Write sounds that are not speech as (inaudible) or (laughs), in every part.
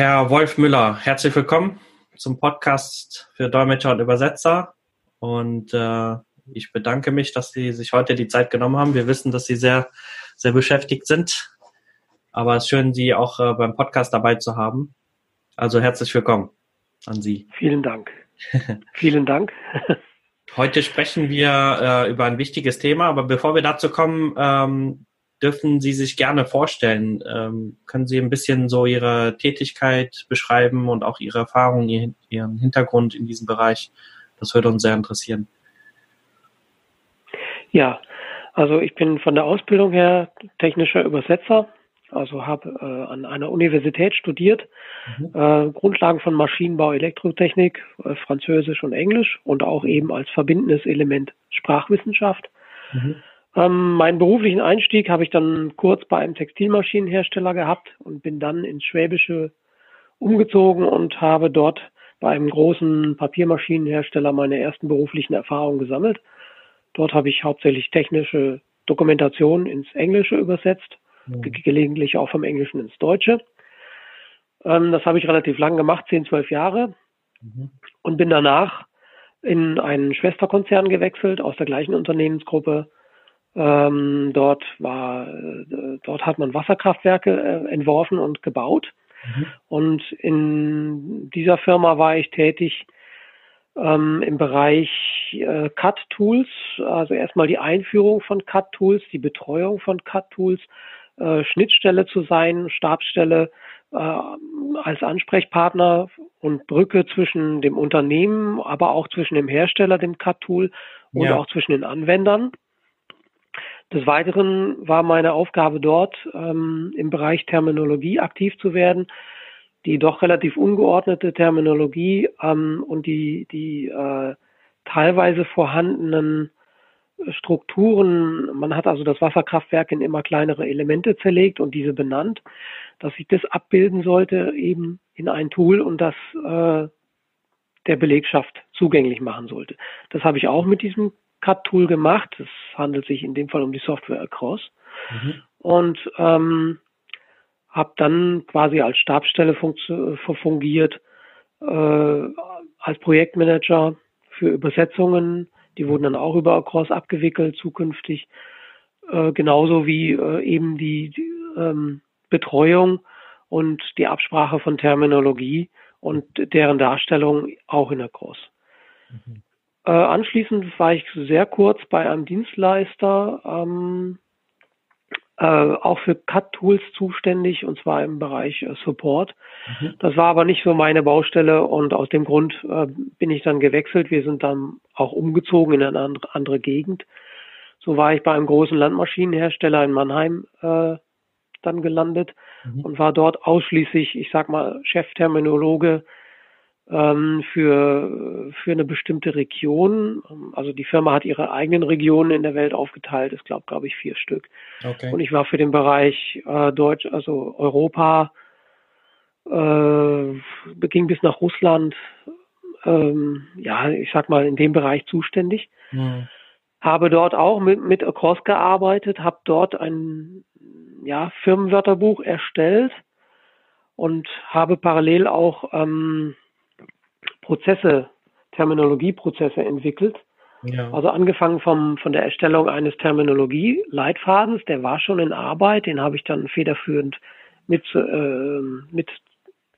Herr Wolf Müller, herzlich willkommen zum Podcast für Dolmetscher und Übersetzer. Und äh, ich bedanke mich, dass Sie sich heute die Zeit genommen haben. Wir wissen, dass Sie sehr, sehr beschäftigt sind. Aber es ist schön, Sie auch äh, beim Podcast dabei zu haben. Also herzlich willkommen an Sie. Vielen Dank. (laughs) Vielen Dank. Heute sprechen wir äh, über ein wichtiges Thema, aber bevor wir dazu kommen, ähm, dürfen Sie sich gerne vorstellen. Ähm, können Sie ein bisschen so Ihre Tätigkeit beschreiben und auch Ihre Erfahrungen, Ihren Hintergrund in diesem Bereich? Das würde uns sehr interessieren. Ja, also ich bin von der Ausbildung her technischer Übersetzer, also habe äh, an einer Universität studiert, mhm. äh, Grundlagen von Maschinenbau, Elektrotechnik, äh, Französisch und Englisch und auch eben als verbindendes Element Sprachwissenschaft. Mhm. Ähm, meinen beruflichen Einstieg habe ich dann kurz bei einem Textilmaschinenhersteller gehabt und bin dann ins Schwäbische umgezogen und habe dort bei einem großen Papiermaschinenhersteller meine ersten beruflichen Erfahrungen gesammelt. Dort habe ich hauptsächlich technische Dokumentation ins Englische übersetzt, mhm. ge gelegentlich auch vom Englischen ins Deutsche. Ähm, das habe ich relativ lang gemacht, zehn, zwölf Jahre, mhm. und bin danach in einen Schwesterkonzern gewechselt aus der gleichen Unternehmensgruppe ähm, dort war, äh, dort hat man Wasserkraftwerke äh, entworfen und gebaut. Mhm. Und in dieser Firma war ich tätig ähm, im Bereich äh, CAD-Tools, also erstmal die Einführung von CAD-Tools, die Betreuung von CAD-Tools, äh, Schnittstelle zu sein, Stabsstelle äh, als Ansprechpartner und Brücke zwischen dem Unternehmen, aber auch zwischen dem Hersteller, dem CAD-Tool und ja. auch zwischen den Anwendern. Des Weiteren war meine Aufgabe dort, ähm, im Bereich Terminologie aktiv zu werden. Die doch relativ ungeordnete Terminologie ähm, und die, die äh, teilweise vorhandenen Strukturen, man hat also das Wasserkraftwerk in immer kleinere Elemente zerlegt und diese benannt, dass ich das abbilden sollte eben in ein Tool und das äh, der Belegschaft zugänglich machen sollte. Das habe ich auch mit diesem Cut-Tool gemacht. Es handelt sich in dem Fall um die Software Across. Mhm. Und ähm, habe dann quasi als Stabsstelle fungiert, äh, als Projektmanager für Übersetzungen. Die wurden dann auch über Across abgewickelt zukünftig. Äh, genauso wie äh, eben die, die ähm, Betreuung und die Absprache von Terminologie und deren Darstellung auch in Across. Mhm. Äh, anschließend war ich sehr kurz bei einem Dienstleister, ähm, äh, auch für CAD-Tools zuständig, und zwar im Bereich äh, Support. Mhm. Das war aber nicht so meine Baustelle und aus dem Grund äh, bin ich dann gewechselt. Wir sind dann auch umgezogen in eine andere, andere Gegend. So war ich bei einem großen Landmaschinenhersteller in Mannheim äh, dann gelandet mhm. und war dort ausschließlich, ich sag mal, Chefterminologe ähm, für, für eine bestimmte Region. Also die Firma hat ihre eigenen Regionen in der Welt aufgeteilt. Es glaubt, glaube ich, vier Stück. Okay. Und ich war für den Bereich äh, Deutsch, also Europa, äh, ging bis nach Russland, ähm, ja, ich sag mal, in dem Bereich zuständig. Mhm. Habe dort auch mit, mit Across gearbeitet, habe dort ein ja, Firmenwörterbuch erstellt und habe parallel auch ähm, Prozesse, Terminologieprozesse entwickelt. Ja. Also angefangen vom, von der Erstellung eines Terminologie-Leitfadens, der war schon in Arbeit, den habe ich dann federführend mit, äh, mit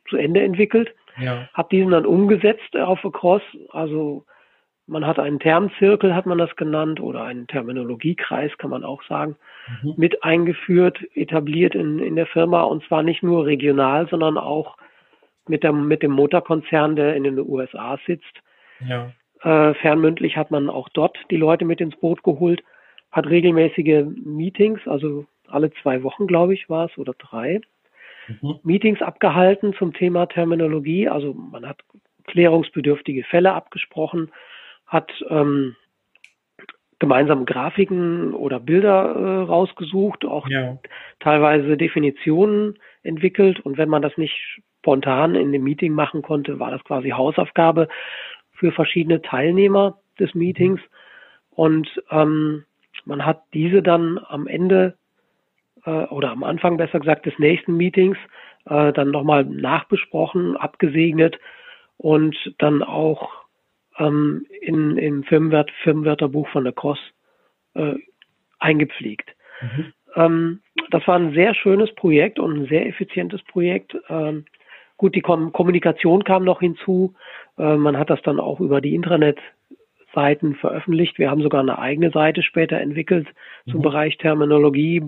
zu Ende entwickelt. Ja. Habe diesen dann umgesetzt auf Across. Also man hat einen Termzirkel, hat man das genannt, oder einen Terminologiekreis, kann man auch sagen, mhm. mit eingeführt, etabliert in, in der Firma und zwar nicht nur regional, sondern auch mit, der, mit dem Motorkonzern, der in den USA sitzt. Ja. Äh, fernmündlich hat man auch dort die Leute mit ins Boot geholt, hat regelmäßige Meetings, also alle zwei Wochen, glaube ich, war es, oder drei. Mhm. Meetings abgehalten zum Thema Terminologie. Also man hat klärungsbedürftige Fälle abgesprochen, hat ähm, gemeinsam Grafiken oder Bilder äh, rausgesucht, auch ja. teilweise Definitionen entwickelt. Und wenn man das nicht spontan in dem Meeting machen konnte, war das quasi Hausaufgabe für verschiedene Teilnehmer des Meetings. Und ähm, man hat diese dann am Ende äh, oder am Anfang besser gesagt des nächsten Meetings äh, dann nochmal nachbesprochen, abgesegnet und dann auch ähm, in, im Firmenwert, Firmenwörterbuch von der Cross äh, eingepflegt. Mhm. Ähm, das war ein sehr schönes Projekt und ein sehr effizientes Projekt. Ähm, gut, die Kom Kommunikation kam noch hinzu. Äh, man hat das dann auch über die Intranet-Seiten veröffentlicht. Wir haben sogar eine eigene Seite später entwickelt zum mhm. Bereich Terminologie,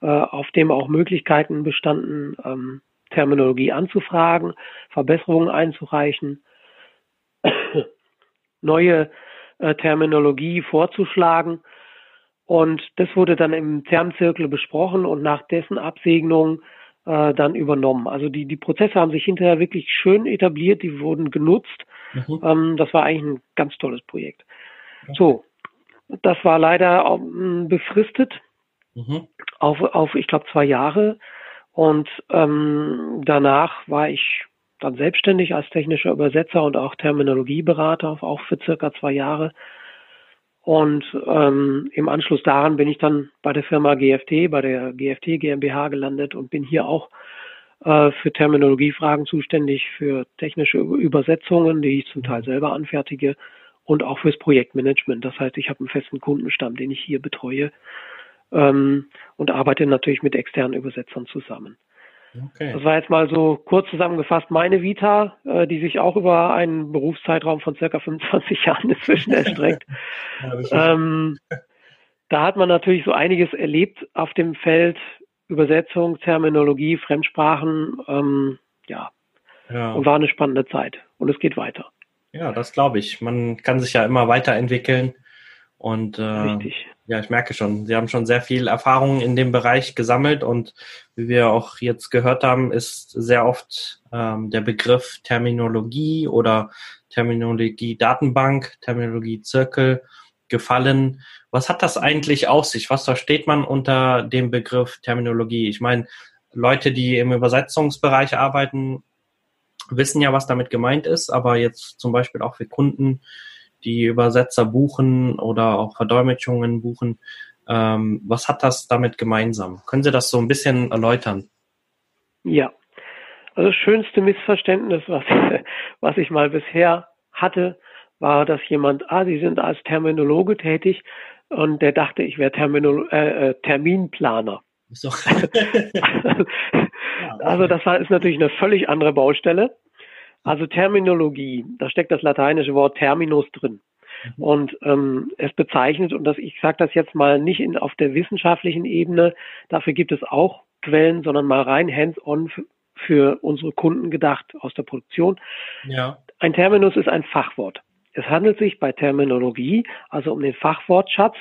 äh, auf dem auch Möglichkeiten bestanden, ähm, Terminologie anzufragen, Verbesserungen einzureichen, (coughs) neue äh, Terminologie vorzuschlagen. Und das wurde dann im Termzirkel besprochen und nach dessen Absegnung äh, dann übernommen. Also die, die Prozesse haben sich hinterher wirklich schön etabliert, die wurden genutzt. Mhm. Ähm, das war eigentlich ein ganz tolles Projekt. Okay. So, das war leider auch, m, befristet mhm. auf, auf, ich glaube, zwei Jahre. Und ähm, danach war ich dann selbstständig als technischer Übersetzer und auch Terminologieberater, auch für circa zwei Jahre. Und ähm, im Anschluss daran bin ich dann bei der Firma GFT, bei der GFT GmbH gelandet und bin hier auch äh, für Terminologiefragen zuständig, für technische Übersetzungen, die ich zum Teil selber anfertige und auch fürs Projektmanagement. Das heißt, ich habe einen festen Kundenstamm, den ich hier betreue ähm, und arbeite natürlich mit externen Übersetzern zusammen. Okay. Das war jetzt mal so kurz zusammengefasst meine Vita, äh, die sich auch über einen Berufszeitraum von circa 25 (laughs) Jahren inzwischen erstreckt. (laughs) ja, ähm, da hat man natürlich so einiges erlebt auf dem Feld Übersetzung, Terminologie, Fremdsprachen, ähm, ja. ja. Und war eine spannende Zeit. Und es geht weiter. Ja, das glaube ich. Man kann sich ja immer weiterentwickeln. Und äh. Ja, ich merke schon, Sie haben schon sehr viel Erfahrung in dem Bereich gesammelt und wie wir auch jetzt gehört haben, ist sehr oft ähm, der Begriff Terminologie oder Terminologie Datenbank, Terminologie Zirkel gefallen. Was hat das eigentlich aus sich? Was versteht man unter dem Begriff Terminologie? Ich meine, Leute, die im Übersetzungsbereich arbeiten, wissen ja, was damit gemeint ist, aber jetzt zum Beispiel auch für Kunden, die Übersetzer buchen oder auch Verdolmetschungen buchen. Ähm, was hat das damit gemeinsam? Können Sie das so ein bisschen erläutern? Ja, also das schönste Missverständnis, was, (laughs) was ich mal bisher hatte, war, dass jemand, ah, Sie sind als Terminologe tätig und der dachte, ich wäre Terminolo äh, äh Terminplaner. So. (laughs) (laughs) also das ist natürlich eine völlig andere Baustelle. Also Terminologie, da steckt das lateinische Wort Terminus drin. Mhm. Und ähm, es bezeichnet, und das, ich sage das jetzt mal nicht in, auf der wissenschaftlichen Ebene, dafür gibt es auch Quellen, sondern mal rein hands-on für unsere Kunden gedacht aus der Produktion. Ja. Ein Terminus ist ein Fachwort. Es handelt sich bei Terminologie also um den Fachwortschatz,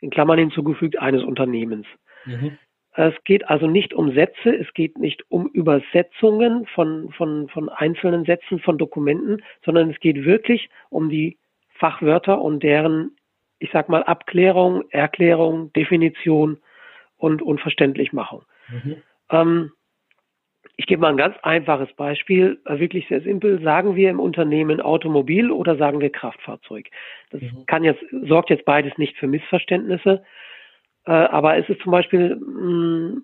in Klammern hinzugefügt, eines Unternehmens. Mhm. Es geht also nicht um Sätze, es geht nicht um Übersetzungen von, von, von einzelnen Sätzen von Dokumenten, sondern es geht wirklich um die Fachwörter und deren, ich sag mal, Abklärung, Erklärung, Definition und, und Verständlichmachung. Mhm. Ähm, ich gebe mal ein ganz einfaches Beispiel, äh, wirklich sehr simpel. Sagen wir im Unternehmen Automobil oder sagen wir Kraftfahrzeug? Das mhm. kann jetzt, sorgt jetzt beides nicht für Missverständnisse. Äh, aber es ist zum Beispiel, mh,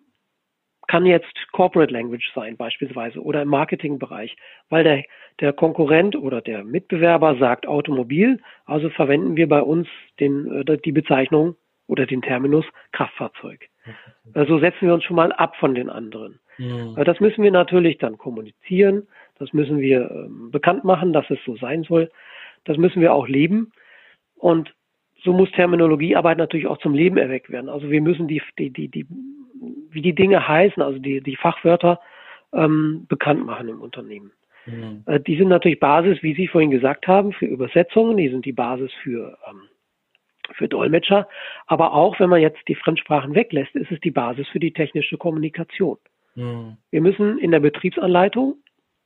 kann jetzt Corporate Language sein beispielsweise oder im Marketingbereich, weil der, der Konkurrent oder der Mitbewerber sagt Automobil, also verwenden wir bei uns den, äh, die Bezeichnung oder den Terminus Kraftfahrzeug. So also setzen wir uns schon mal ab von den anderen. Mhm. Das müssen wir natürlich dann kommunizieren, das müssen wir ähm, bekannt machen, dass es so sein soll. Das müssen wir auch leben. Und so muss Terminologiearbeit natürlich auch zum Leben erweckt werden. Also wir müssen die, die, die, die wie die Dinge heißen, also die, die Fachwörter ähm, bekannt machen im Unternehmen. Mhm. Äh, die sind natürlich Basis, wie Sie vorhin gesagt haben, für Übersetzungen, die sind die Basis für, ähm, für Dolmetscher, aber auch wenn man jetzt die Fremdsprachen weglässt, ist es die Basis für die technische Kommunikation. Mhm. Wir müssen in der Betriebsanleitung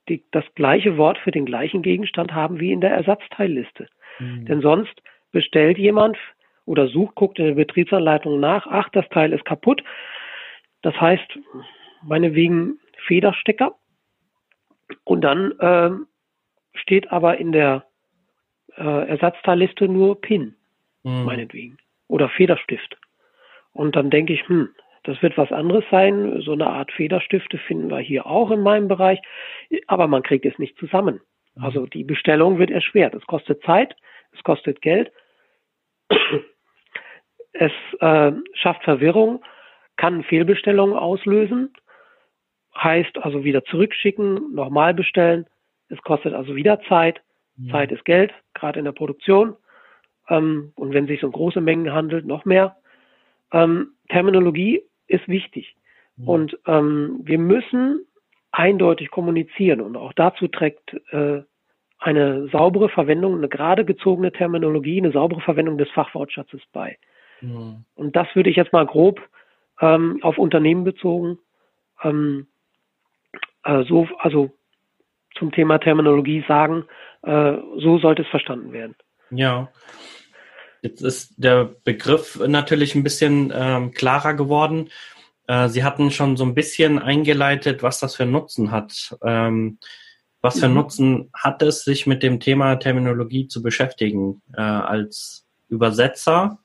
die, das gleiche Wort für den gleichen Gegenstand haben wie in der Ersatzteilliste. Mhm. Denn sonst bestellt jemand oder sucht, guckt in der Betriebsanleitung nach, ach, das Teil ist kaputt. Das heißt, meinetwegen Federstecker. Und dann äh, steht aber in der äh, Ersatzteilliste nur PIN, mhm. meinetwegen. Oder Federstift. Und dann denke ich, hm, Das wird was anderes sein. So eine Art Federstifte finden wir hier auch in meinem Bereich, aber man kriegt es nicht zusammen. Mhm. Also die Bestellung wird erschwert. Es kostet Zeit, es kostet Geld, es äh, schafft Verwirrung, kann Fehlbestellungen auslösen, heißt also wieder zurückschicken, nochmal bestellen. Es kostet also wieder Zeit. Mhm. Zeit ist Geld, gerade in der Produktion. Ähm, und wenn sich um große Mengen handelt, noch mehr. Ähm, Terminologie ist wichtig. Mhm. Und ähm, wir müssen eindeutig kommunizieren. Und auch dazu trägt äh, eine saubere Verwendung, eine gerade gezogene Terminologie, eine saubere Verwendung des Fachwortschatzes bei. Mhm. Und das würde ich jetzt mal grob ähm, auf Unternehmen bezogen ähm, äh, so, also zum Thema Terminologie sagen, äh, so sollte es verstanden werden. Ja. Jetzt ist der Begriff natürlich ein bisschen ähm, klarer geworden. Äh, Sie hatten schon so ein bisschen eingeleitet, was das für Nutzen hat. Ähm, was für mhm. Nutzen hat es, sich mit dem Thema Terminologie zu beschäftigen, äh, als Übersetzer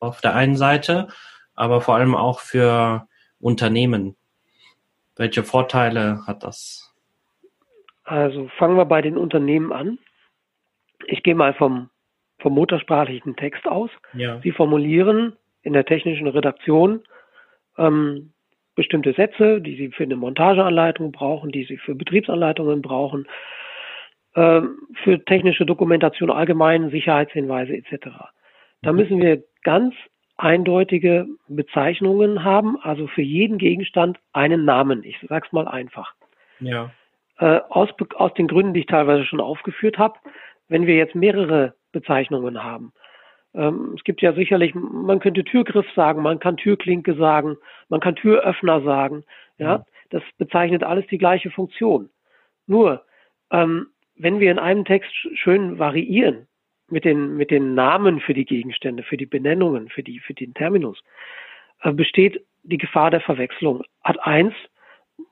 auf der einen Seite, aber vor allem auch für Unternehmen? Welche Vorteile hat das? Also fangen wir bei den Unternehmen an. Ich gehe mal vom, vom muttersprachlichen Text aus. Ja. Sie formulieren in der technischen Redaktion ähm, bestimmte Sätze, die Sie für eine Montageanleitung brauchen, die Sie für Betriebsanleitungen brauchen, ähm, für technische Dokumentation allgemein, Sicherheitshinweise etc. Da müssen wir ganz eindeutige Bezeichnungen haben, also für jeden Gegenstand einen Namen. Ich sag's mal einfach. Ja. Äh, aus, aus den Gründen, die ich teilweise schon aufgeführt habe, wenn wir jetzt mehrere Bezeichnungen haben. Ähm, es gibt ja sicherlich, man könnte Türgriff sagen, man kann Türklinke sagen, man kann Türöffner sagen. Ja, mhm. das bezeichnet alles die gleiche Funktion. Nur, ähm, wenn wir in einem Text schön variieren, mit den, mit den Namen für die Gegenstände, für die Benennungen, für die, für den Terminus, äh, besteht die Gefahr der Verwechslung. Ad 1,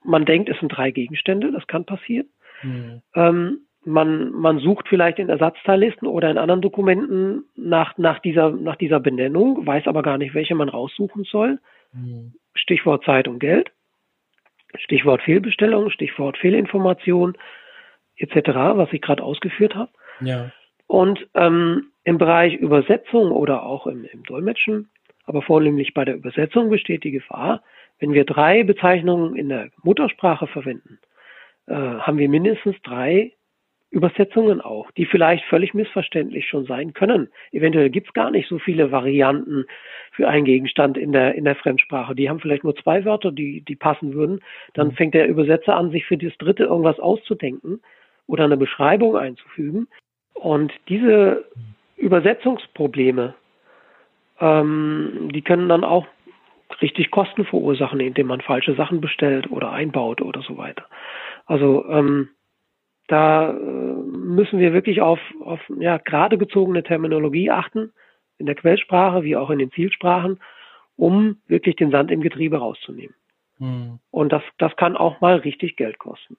man denkt, es sind drei Gegenstände, das kann passieren. Mhm. Ähm, man, man sucht vielleicht in Ersatzteillisten oder in anderen Dokumenten nach, nach, dieser, nach dieser Benennung, weiß aber gar nicht, welche man raussuchen soll. Mhm. Stichwort Zeit und Geld, Stichwort Fehlbestellung, Stichwort Fehlinformation etc., was ich gerade ausgeführt habe. Ja. Und ähm, im Bereich Übersetzung oder auch im, im Dolmetschen, aber vornehmlich bei der Übersetzung besteht die Gefahr, wenn wir drei Bezeichnungen in der Muttersprache verwenden, äh, haben wir mindestens drei Übersetzungen auch, die vielleicht völlig missverständlich schon sein können. Eventuell gibt's gar nicht so viele Varianten für einen Gegenstand in der, in der Fremdsprache. Die haben vielleicht nur zwei Wörter, die, die passen würden. Dann mhm. fängt der Übersetzer an, sich für das dritte irgendwas auszudenken oder eine Beschreibung einzufügen. Und diese Übersetzungsprobleme, ähm, die können dann auch richtig Kosten verursachen, indem man falsche Sachen bestellt oder einbaut oder so weiter. Also ähm, da äh, müssen wir wirklich auf, auf ja, gerade gezogene Terminologie achten, in der Quellsprache wie auch in den Zielsprachen, um wirklich den Sand im Getriebe rauszunehmen. Hm. Und das, das kann auch mal richtig Geld kosten.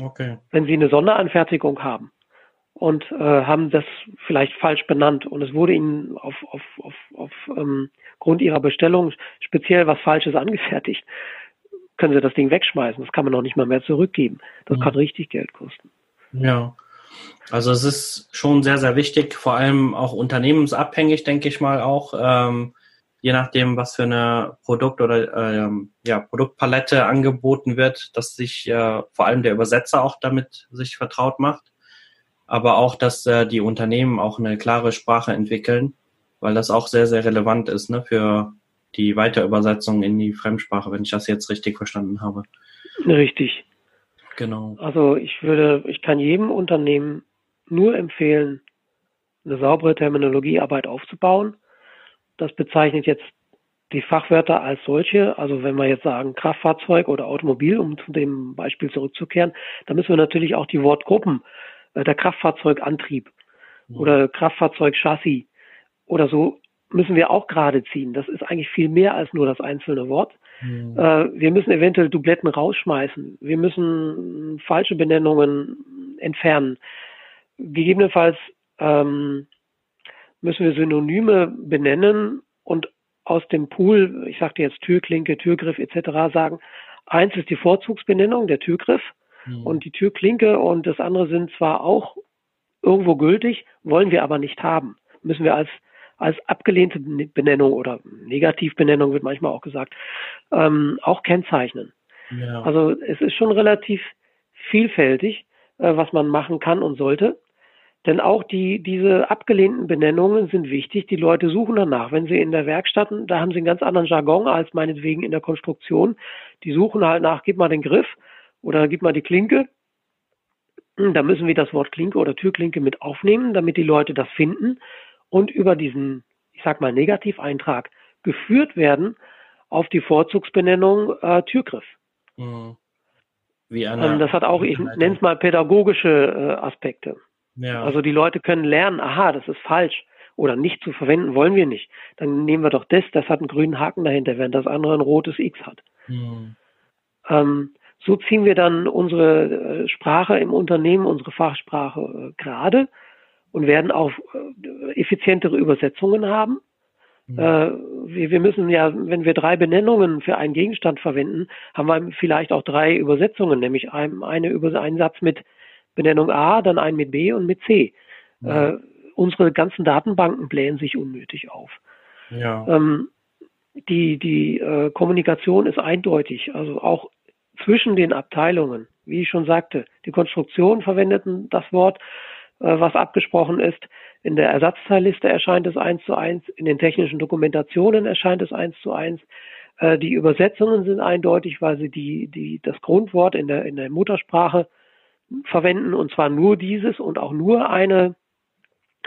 Okay. Wenn Sie eine Sonderanfertigung haben, und äh, haben das vielleicht falsch benannt und es wurde ihnen auf, auf, auf, auf ähm, Grund ihrer Bestellung speziell was Falsches angefertigt, können sie das Ding wegschmeißen. Das kann man noch nicht mal mehr zurückgeben. Das ja. kann richtig Geld kosten. Ja. Also es ist schon sehr, sehr wichtig, vor allem auch unternehmensabhängig, denke ich mal auch, ähm, je nachdem, was für eine Produkt- oder ähm, ja, Produktpalette angeboten wird, dass sich äh, vor allem der Übersetzer auch damit sich vertraut macht aber auch, dass äh, die Unternehmen auch eine klare Sprache entwickeln, weil das auch sehr, sehr relevant ist ne, für die Weiterübersetzung in die Fremdsprache, wenn ich das jetzt richtig verstanden habe. Richtig. Genau. Also ich würde, ich kann jedem Unternehmen nur empfehlen, eine saubere Terminologiearbeit aufzubauen. Das bezeichnet jetzt die Fachwörter als solche. Also wenn wir jetzt sagen Kraftfahrzeug oder Automobil, um zu dem Beispiel zurückzukehren, dann müssen wir natürlich auch die Wortgruppen äh, der Kraftfahrzeugantrieb mhm. oder Kraftfahrzeugchassis oder so müssen wir auch gerade ziehen. Das ist eigentlich viel mehr als nur das einzelne Wort. Mhm. Äh, wir müssen eventuell Dubletten rausschmeißen. Wir müssen falsche Benennungen entfernen. Gegebenenfalls ähm, müssen wir Synonyme benennen und aus dem Pool, ich sagte jetzt Türklinke, Türgriff etc. sagen, eins ist die Vorzugsbenennung, der Türgriff mhm. und die Türklinke und das andere sind zwar auch irgendwo gültig, wollen wir aber nicht haben. Müssen wir als als abgelehnte Benennung oder Negativbenennung wird manchmal auch gesagt, ähm, auch kennzeichnen. Ja. Also es ist schon relativ vielfältig, äh, was man machen kann und sollte. Denn auch die, diese abgelehnten Benennungen sind wichtig. Die Leute suchen danach. Wenn sie in der Werkstatt, da haben sie einen ganz anderen Jargon als meinetwegen in der Konstruktion. Die suchen halt nach, gib mal den Griff oder gib mal die Klinke. Da müssen wir das Wort Klinke oder Türklinke mit aufnehmen, damit die Leute das finden und über diesen, ich sag mal, Negativeintrag geführt werden auf die Vorzugsbenennung äh, Türgriff. Mhm. Ähm, das hat auch, ich nenne es mal pädagogische äh, Aspekte. Ja. Also die Leute können lernen, aha, das ist falsch oder nicht zu verwenden wollen wir nicht. Dann nehmen wir doch das, das hat einen grünen Haken dahinter, während das andere ein rotes X hat. Hm. Ähm, so ziehen wir dann unsere äh, Sprache im Unternehmen, unsere Fachsprache äh, gerade und werden auch äh, effizientere Übersetzungen haben. Mhm. Äh, wir, müssen ja, wenn wir drei Benennungen für einen Gegenstand verwenden, haben wir vielleicht auch drei Übersetzungen, nämlich ein, eine über einen Satz mit Benennung A, dann einen mit B und mit C. Ja. Äh, unsere ganzen Datenbanken blähen sich unnötig auf. Ja. Ähm, die die äh, Kommunikation ist eindeutig, also auch zwischen den Abteilungen. Wie ich schon sagte, die Konstruktion verwendeten das Wort, äh, was abgesprochen ist. In der Ersatzteilliste erscheint es eins zu eins, in den technischen Dokumentationen erscheint es eins zu eins. Äh, die Übersetzungen sind eindeutig, weil sie die, die, das Grundwort in der, in der Muttersprache verwenden und zwar nur dieses und auch nur eine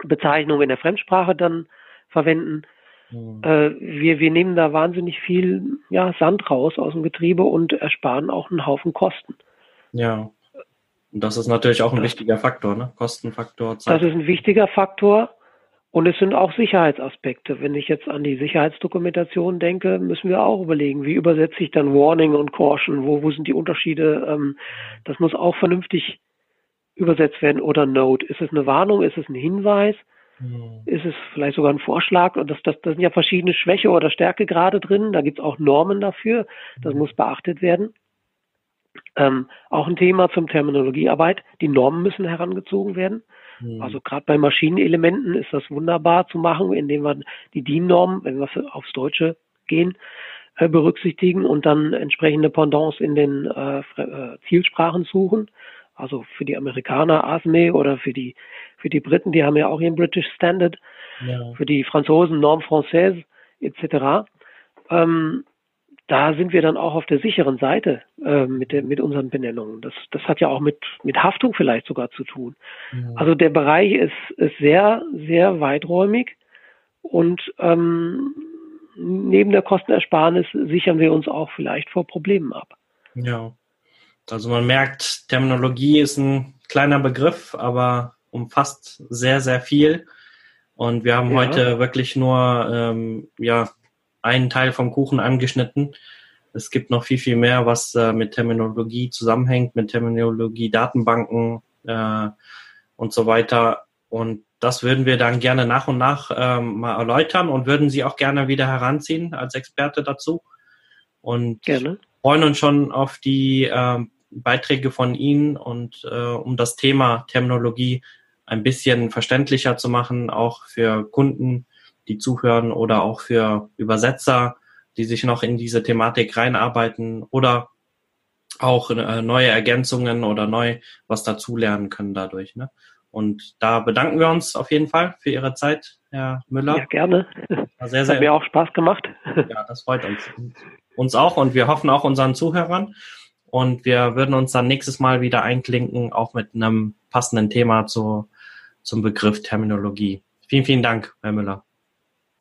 Bezeichnung in der Fremdsprache dann verwenden. Mhm. Äh, wir, wir nehmen da wahnsinnig viel ja, Sand raus aus dem Getriebe und ersparen auch einen Haufen Kosten. Ja. Und das ist natürlich auch ein wichtiger Faktor, ne? Kostenfaktor. Zeit. Das ist ein wichtiger Faktor. Und es sind auch Sicherheitsaspekte. Wenn ich jetzt an die Sicherheitsdokumentation denke, müssen wir auch überlegen, wie übersetze ich dann Warning und Caution? Wo, wo sind die Unterschiede? Ähm, das muss auch vernünftig übersetzt werden. Oder Note. Ist es eine Warnung? Ist es ein Hinweis? Mhm. Ist es vielleicht sogar ein Vorschlag? Und das, das, das sind ja verschiedene Schwäche oder Stärke gerade drin. Da gibt es auch Normen dafür. Das mhm. muss beachtet werden. Ähm, auch ein Thema zum Terminologiearbeit. Die Normen müssen herangezogen werden. Mhm. Also gerade bei Maschinenelementen ist das wunderbar zu machen, indem wir die DIN-Norm, wenn wir aufs Deutsche gehen, äh, berücksichtigen und dann entsprechende Pendants in den äh, äh, Zielsprachen suchen. Also für die Amerikaner ASME oder für die für die Briten, die haben ja auch ihren British Standard. Ja. Für die Franzosen Norme Française etc. Ähm, da sind wir dann auch auf der sicheren Seite äh, mit, der, mit unseren Benennungen. Das, das hat ja auch mit, mit Haftung vielleicht sogar zu tun. Ja. Also der Bereich ist, ist sehr, sehr weiträumig und ähm, neben der Kostenersparnis sichern wir uns auch vielleicht vor Problemen ab. Ja, also man merkt, Terminologie ist ein kleiner Begriff, aber umfasst sehr, sehr viel. Und wir haben ja. heute wirklich nur ähm, ja, einen Teil vom Kuchen angeschnitten. Es gibt noch viel, viel mehr, was äh, mit Terminologie zusammenhängt, mit Terminologie, Datenbanken äh, und so weiter. Und das würden wir dann gerne nach und nach ähm, mal erläutern und würden Sie auch gerne wieder heranziehen als Experte dazu. Und gerne. freuen uns schon auf die äh, Beiträge von Ihnen und äh, um das Thema Terminologie ein bisschen verständlicher zu machen, auch für Kunden, die zuhören oder auch für Übersetzer, die sich noch in diese Thematik reinarbeiten oder auch äh, neue Ergänzungen oder neu was dazulernen können dadurch. Ne? Und da bedanken wir uns auf jeden Fall für Ihre Zeit, Herr Müller. Ja, gerne. Sehr, sehr, Hat mir auch Spaß gemacht. Ja, das freut uns. Uns auch und wir hoffen auch unseren Zuhörern. Und wir würden uns dann nächstes Mal wieder einklinken, auch mit einem passenden Thema zu, zum Begriff Terminologie. Vielen, vielen Dank, Herr Müller.